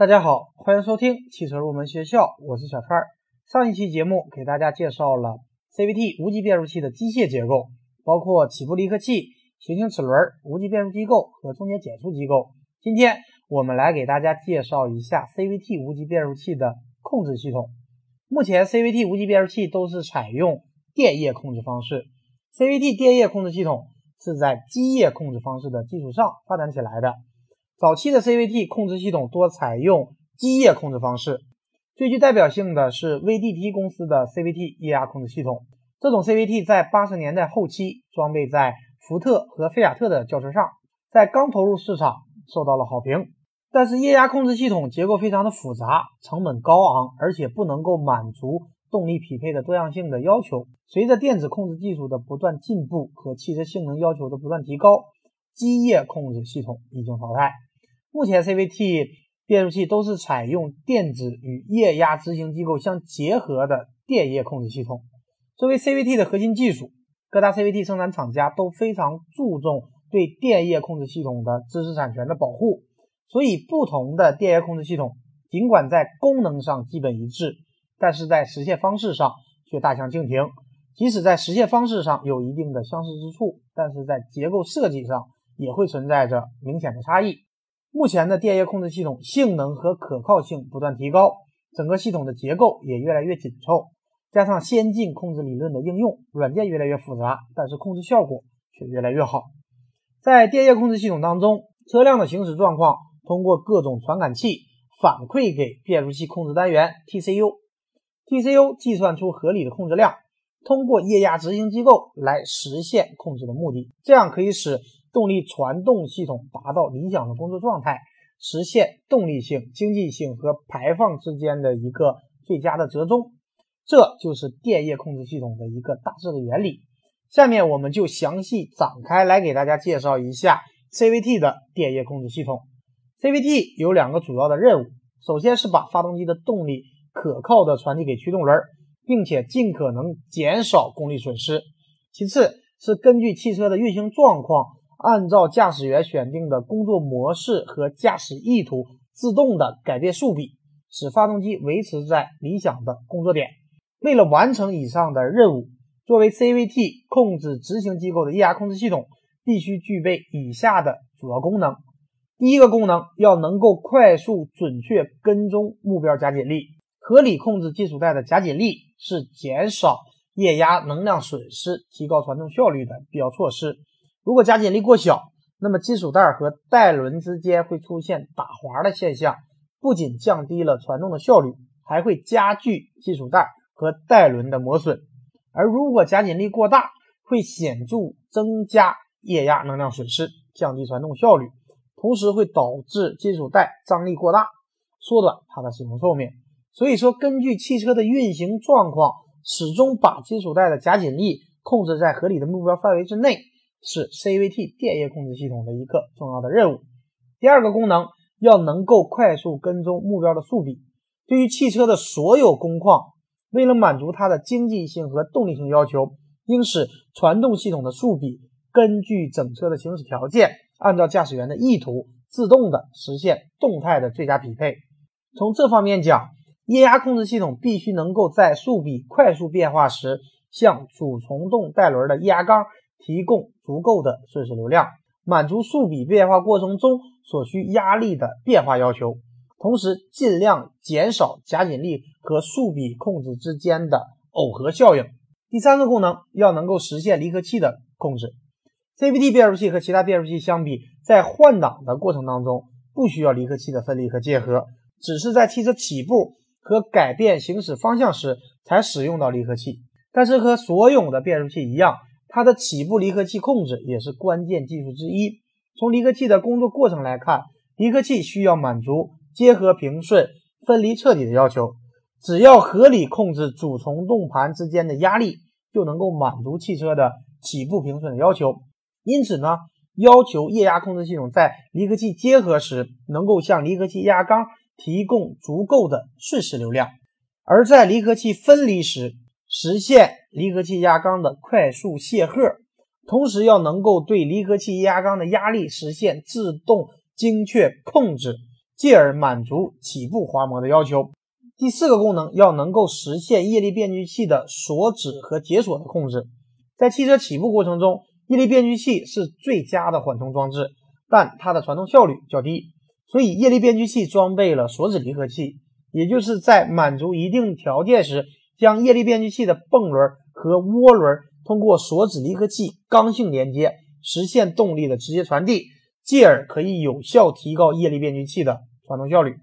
大家好，欢迎收听汽车入门学校，我是小川。上一期节目给大家介绍了 CVT 无级变速器的机械结构，包括起步离合器、行星齿轮、无级变速机构和中间减速机构。今天我们来给大家介绍一下 CVT 无级变速器的控制系统。目前 CVT 无级变速器都是采用电液控制方式，CVT 电液控制系统是在机液控制方式的基础上发展起来的。早期的 CVT 控制系统多采用机液控制方式，最具代表性的是 VDT 公司的 CVT 液压控制系统。这种 CVT 在八十年代后期装备在福特和菲亚特的轿车上，在刚投入市场受到了好评。但是液压控制系统结构非常的复杂，成本高昂，而且不能够满足动力匹配的多样性的要求。随着电子控制技术的不断进步和汽车性能要求的不断提高，机液控制系统已经淘汰。目前 CVT 变速器都是采用电子与液压执行机构相结合的电液控制系统。作为 CVT 的核心技术，各大 CVT 生产厂家都非常注重对电液控制系统的知识产权的保护。所以，不同的电液控制系统尽管在功能上基本一致，但是在实现方式上却大相径庭。即使在实现方式上有一定的相似之处，但是在结构设计上也会存在着明显的差异。目前的电液控制系统性能和可靠性不断提高，整个系统的结构也越来越紧凑，加上先进控制理论的应用，软件越来越复杂，但是控制效果却越来越好。在电液控制系统当中，车辆的行驶状况通过各种传感器反馈给变速器控制单元 TCU，TCU 计算出合理的控制量，通过液压执行机构来实现控制的目的，这样可以使。动力传动系统达到理想的工作状态，实现动力性、经济性和排放之间的一个最佳的折中，这就是电液控制系统的一个大致的原理。下面我们就详细展开来给大家介绍一下 CVT 的电液控制系统。CVT 有两个主要的任务，首先是把发动机的动力可靠的传递给驱动轮，并且尽可能减少功率损失；其次是根据汽车的运行状况。按照驾驶员选定的工作模式和驾驶意图，自动的改变速比，使发动机维持在理想的工作点。为了完成以上的任务，作为 CVT 控制执行机构的液压控制系统，必须具备以下的主要功能。第一个功能要能够快速准确跟踪目标夹紧力，合理控制金属带的夹紧力，是减少液压能量损失、提高传动效率的必要措施。如果夹紧力过小，那么金属带和带轮之间会出现打滑的现象，不仅降低了传动的效率，还会加剧金属带和带轮的磨损。而如果夹紧力过大，会显著增加液压能量损失，降低传动效率，同时会导致金属带张力过大，缩短它的使用寿命。所以说，根据汽车的运行状况，始终把金属带的夹紧力控制在合理的目标范围之内。是 CVT 电液控制系统的一个重要的任务。第二个功能要能够快速跟踪目标的速比。对于汽车的所有工况，为了满足它的经济性和动力性要求，应使传动系统的速比根据整车的行驶条件，按照驾驶员的意图，自动的实现动态的最佳匹配。从这方面讲，液压控制系统必须能够在速比快速变化时，向主从动带轮的液压缸。提供足够的瞬时流量，满足速比变化过程中所需压力的变化要求，同时尽量减少夹紧力和速比控制之间的耦合效应。第三个功能要能够实现离合器的控制。CVT 变速器和其他变速器相比，在换挡的过程当中不需要离合器的分离和结合，只是在汽车起步和改变行驶方向时才使用到离合器。但是和所有的变速器一样。它的起步离合器控制也是关键技术之一。从离合器的工作过程来看，离合器需要满足结合平顺、分离彻底的要求。只要合理控制主从动盘之间的压力，就能够满足汽车的起步平顺的要求。因此呢，要求液压控制系统在离合器结合时，能够向离合器压缸提供足够的瞬时流量；而在离合器分离时，实现离合器压缸的快速卸荷，同时要能够对离合器压缸的压力实现自动精确控制，继而满足起步滑膜的要求。第四个功能要能够实现液力变矩器的锁止和解锁的控制。在汽车起步过程中，液力变矩器是最佳的缓冲装置，但它的传动效率较低，所以液力变矩器装备了锁止离合器，也就是在满足一定条件时，将液力变矩器的泵轮和涡轮通过锁止离合器刚性连接，实现动力的直接传递，继而可以有效提高液力变矩器的传动效率。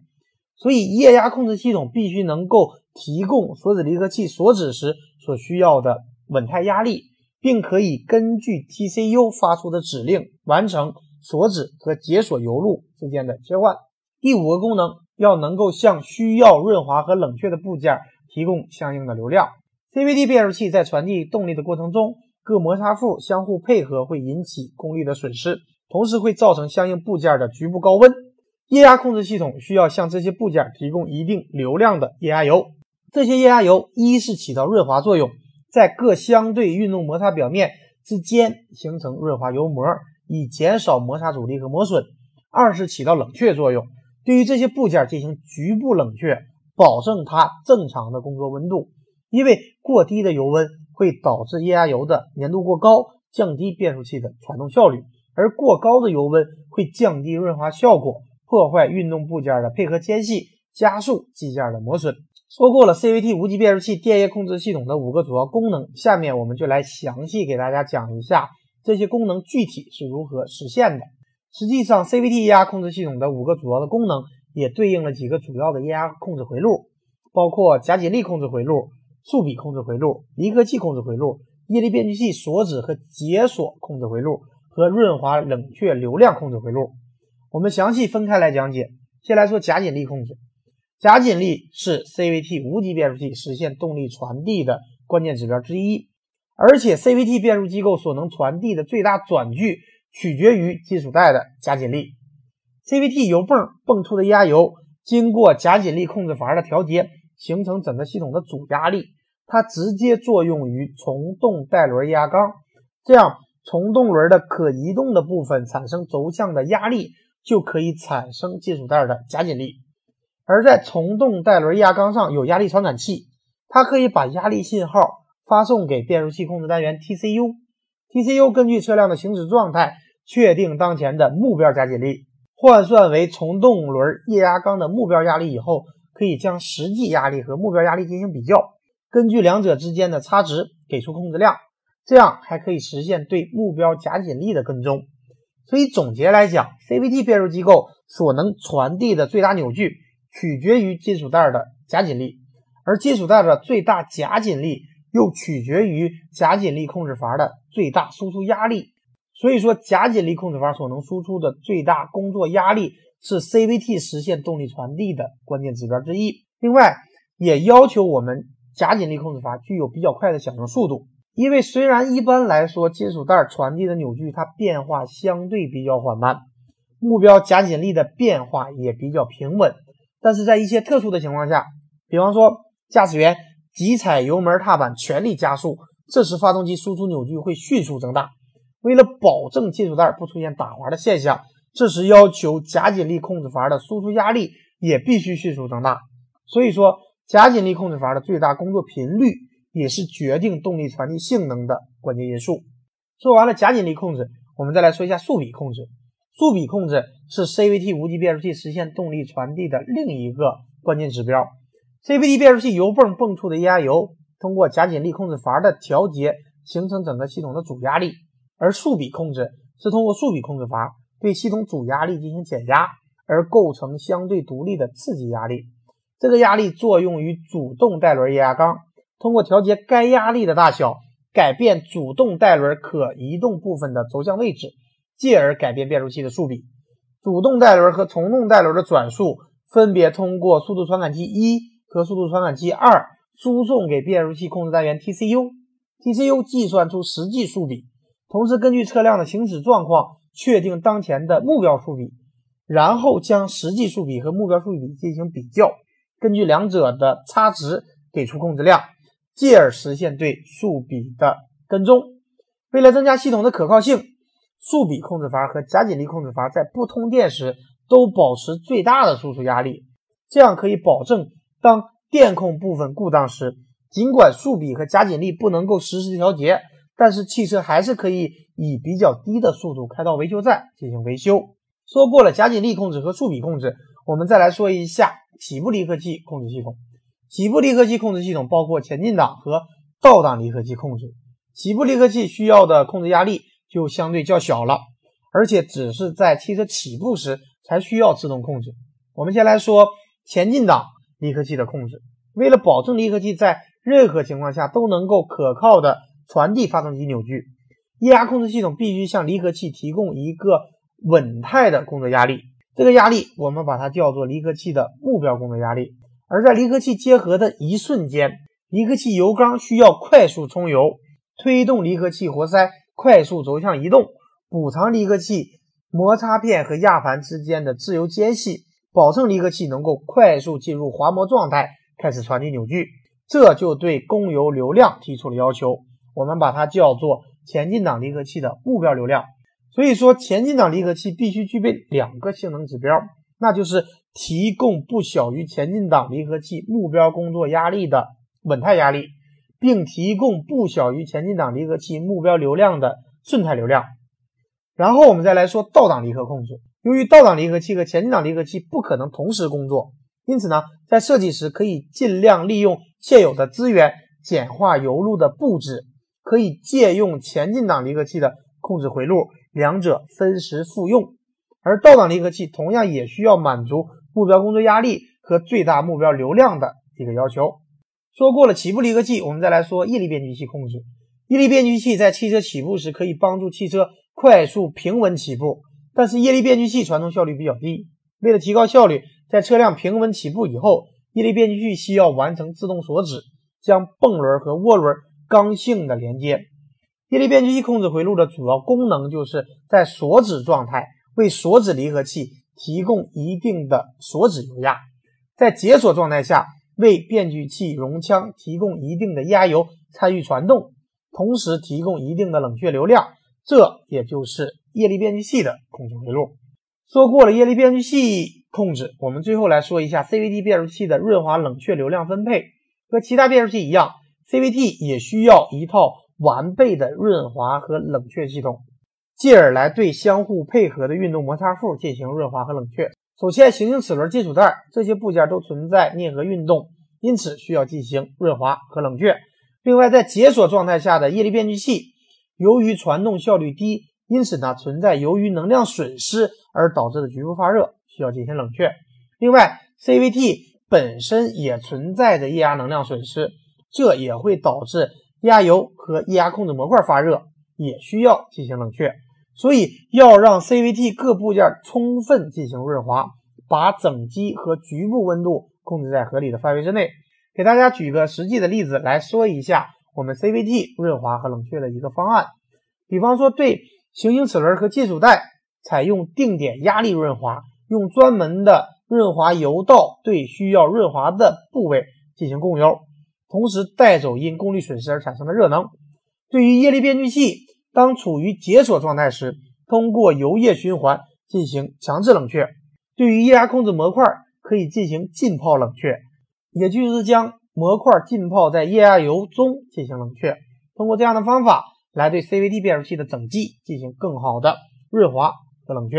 所以，液压控制系统必须能够提供锁止离合器锁止时所需要的稳态压力，并可以根据 TCU 发出的指令完成锁止和解锁油路之间的切换。第五个功能要能够向需要润滑和冷却的部件提供相应的流量。CVT 变速器在传递动力的过程中，各摩擦副相互配合会引起功率的损失，同时会造成相应部件的局部高温。液压控制系统需要向这些部件提供一定流量的液压油，这些液压油一是起到润滑作用，在各相对运动摩擦表面之间形成润滑油膜，以减少摩擦阻力和磨损；二是起到冷却作用，对于这些部件进行局部冷却，保证它正常的工作温度。因为过低的油温会导致液压油的粘度过高，降低变速器的传动效率；而过高的油温会降低润滑效果。破坏运动部件的配合间隙，加速机件的磨损。说过了 CVT 无级变速器电液控制系统的五个主要功能，下面我们就来详细给大家讲一下这些功能具体是如何实现的。实际上，CVT 液压控制系统的五个主要的功能也对应了几个主要的液压控制回路，包括夹紧力控制回路、速比控制回路、离合器控制回路、液力变矩器锁止和解锁控制回路和润滑冷却流量控制回路。我们详细分开来讲解。先来说夹紧力控制，夹紧力是 CVT 无级变速器实现动力传递的关键指标之一，而且 CVT 变速机构所能传递的最大转距取决于金属带的夹紧力。CVT 油泵泵出的液压油经过夹紧力控制阀的调节，形成整个系统的主压力，它直接作用于从动带轮液压缸，这样从动轮的可移动的部分产生轴向的压力。就可以产生金属带的夹紧力，而在从动带轮液压缸上有压力传感器，它可以把压力信号发送给变速器控制单元 TCU，TCU 根据车辆的行驶状态确定当前的目标夹紧力，换算为从动轮液压缸的目标压力以后，可以将实际压力和目标压力进行比较，根据两者之间的差值给出控制量，这样还可以实现对目标夹紧力的跟踪。所以总结来讲，CVT 变速机构所能传递的最大扭矩取决于金属带的夹紧力，而金属带的最大夹紧力又取决于夹紧力控制阀的最大输出压力。所以说，夹紧力控制阀所能输出的最大工作压力是 CVT 实现动力传递的关键指标之一。另外，也要求我们夹紧力控制阀具有比较快的响应速度。因为虽然一般来说金属带传递的扭矩它变化相对比较缓慢，目标夹紧力的变化也比较平稳，但是在一些特殊的情况下，比方说驾驶员急踩油门踏板全力加速，这时发动机输出扭矩会迅速增大。为了保证金属带不出现打滑的现象，这时要求夹紧力控制阀的输出压力也必须迅速增大。所以说，夹紧力控制阀的最大工作频率。也是决定动力传递性能的关键因素。说完了夹紧力控制，我们再来说一下速比控制。速比控制是 CVT 无级变速器实现动力传递的另一个关键指标。CVT 变速器油泵泵出的液压油，通过夹紧力控制阀的调节，形成整个系统的主压力；而速比控制是通过速比控制阀对系统主压力进行减压，而构成相对独立的刺激压力。这个压力作用于主动带轮液压缸。通过调节该压力的大小，改变主动带轮可移动部分的轴向位置，继而改变变速器的速比。主动带轮和从动带轮的转速分别通过速度传感器一和速度传感器二输送给变速器控制单元 TCU，TCU 计算出实际速比，同时根据车辆的行驶状况确定当前的目标速比，然后将实际速比和目标速比进行比较，根据两者的差值给出控制量。继而实现对速比的跟踪。为了增加系统的可靠性，速比控制阀和夹紧力控制阀在不通电时都保持最大的输出压力，这样可以保证当电控部分故障时，尽管速比和夹紧力不能够实时调节，但是汽车还是可以以比较低的速度开到维修站进行维修。说过了夹紧力控制和速比控制，我们再来说一下起步离合器控制系统。起步离合器控制系统包括前进档和倒档离合器控制。起步离合器需要的控制压力就相对较小了，而且只是在汽车起步时才需要自动控制。我们先来说前进档离合器的控制。为了保证离合器在任何情况下都能够可靠的传递发动机扭矩，液压控制系统必须向离合器提供一个稳态的工作压力。这个压力我们把它叫做离合器的目标工作压力。而在离合器结合的一瞬间，离合器油缸需要快速充油。推动离合器活塞快速轴向移动，补偿离合器摩擦片和压盘之间的自由间隙，保证离合器能够快速进入滑膜状态，开始传递扭矩。这就对供油流量提出了要求，我们把它叫做前进档离合器的目标流量。所以说，前进档离合器必须具备两个性能指标，那就是提供不小于前进档离合器目标工作压力的稳态压力。并提供不小于前进档离合器目标流量的顺态流量。然后我们再来说倒档离合控制。由于倒档离合器和前进档离合器不可能同时工作，因此呢，在设计时可以尽量利用现有的资源，简化油路的布置，可以借用前进档离合器的控制回路，两者分时复用。而倒档离合器同样也需要满足目标工作压力和最大目标流量的一个要求。说过了起步离合器，我们再来说液力变矩器控制。液力变矩器在汽车起步时可以帮助汽车快速平稳起步，但是液力变矩器传动效率比较低。为了提高效率，在车辆平稳起步以后，液力变矩器需要完成自动锁止，将泵轮和涡轮刚性的连接。液力变矩器控制回路的主要功能就是在锁止状态为锁止离合器提供一定的锁止油压，在解锁状态下。为变矩器容腔提供一定的压油参与传动，同时提供一定的冷却流量，这也就是液力变矩器的控制回路。说过了液力变矩器控制，我们最后来说一下 CVT 变速器的润滑冷却流量分配。和其他变速器一样，CVT 也需要一套完备的润滑和冷却系统，进而来对相互配合的运动摩擦副进行润滑和冷却。首先，行星齿轮、金属带这些部件都存在啮合运动，因此需要进行润滑和冷却。另外，在解锁状态下的液力变矩器，由于传动效率低，因此呢存在由于能量损失而导致的局部发热，需要进行冷却。另外，CVT 本身也存在着液压能量损失，这也会导致液压油和液压控制模块发热，也需要进行冷却。所以要让 CVT 各部件充分进行润滑，把整机和局部温度控制在合理的范围之内。给大家举个实际的例子来说一下我们 CVT 润滑和冷却的一个方案。比方说，对行星齿轮和金属带采用定点压力润滑，用专门的润滑油道对需要润滑的部位进行供油，同时带走因功率损失而产生的热能。对于液力变矩器。当处于解锁状态时，通过油液循环进行强制冷却。对于液压控制模块，可以进行浸泡冷却，也就是将模块浸泡在液压油中进行冷却。通过这样的方法来对 CVT 变速器的整机进行更好的润滑和冷却。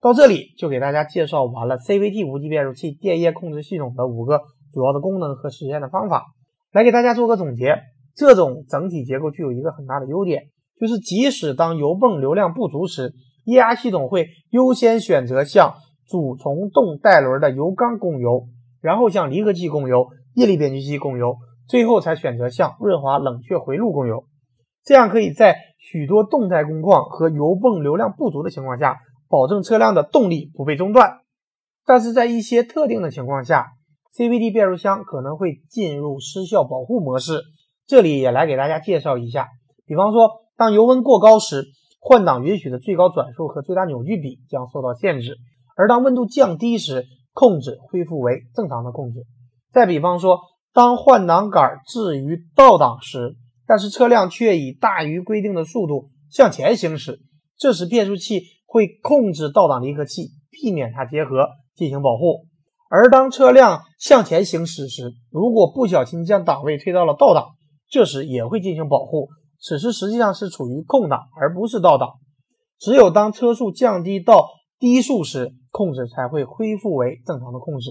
到这里就给大家介绍完了 CVT 无级变速器电液控制系统的五个主要的功能和实现的方法。来给大家做个总结，这种整体结构具有一个很大的优点。就是即使当油泵流量不足时，液压系统会优先选择向主从动带轮的油缸供油，然后向离合器供油、液力变矩器供油，最后才选择向润滑冷却回路供油。这样可以在许多动态工况和油泵流量不足的情况下，保证车辆的动力不被中断。但是在一些特定的情况下，CVT 变速箱可能会进入失效保护模式。这里也来给大家介绍一下，比方说。当油温过高时，换挡允许的最高转速和最大扭矩比将受到限制；而当温度降低时，控制恢复为正常的控制。再比方说，当换挡杆置于倒档时，但是车辆却以大于规定的速度向前行驶，这时变速器会控制倒档离合器避免它结合进行保护。而当车辆向前行驶时，如果不小心将档位推到了倒档，这时也会进行保护。此时实际上是处于空档，而不是倒档。只有当车速降低到低速时，控制才会恢复为正常的控制。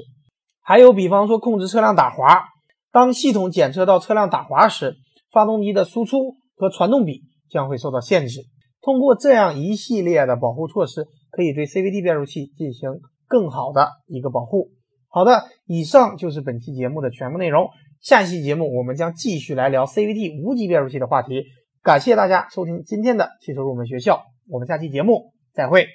还有，比方说控制车辆打滑，当系统检测到车辆打滑时，发动机的输出和传动比将会受到限制。通过这样一系列的保护措施，可以对 CVT 变速器进行更好的一个保护。好的，以上就是本期节目的全部内容。下期节目我们将继续来聊 CVT 无级变速器的话题。感谢大家收听今天的汽车入门学校，我们下期节目再会。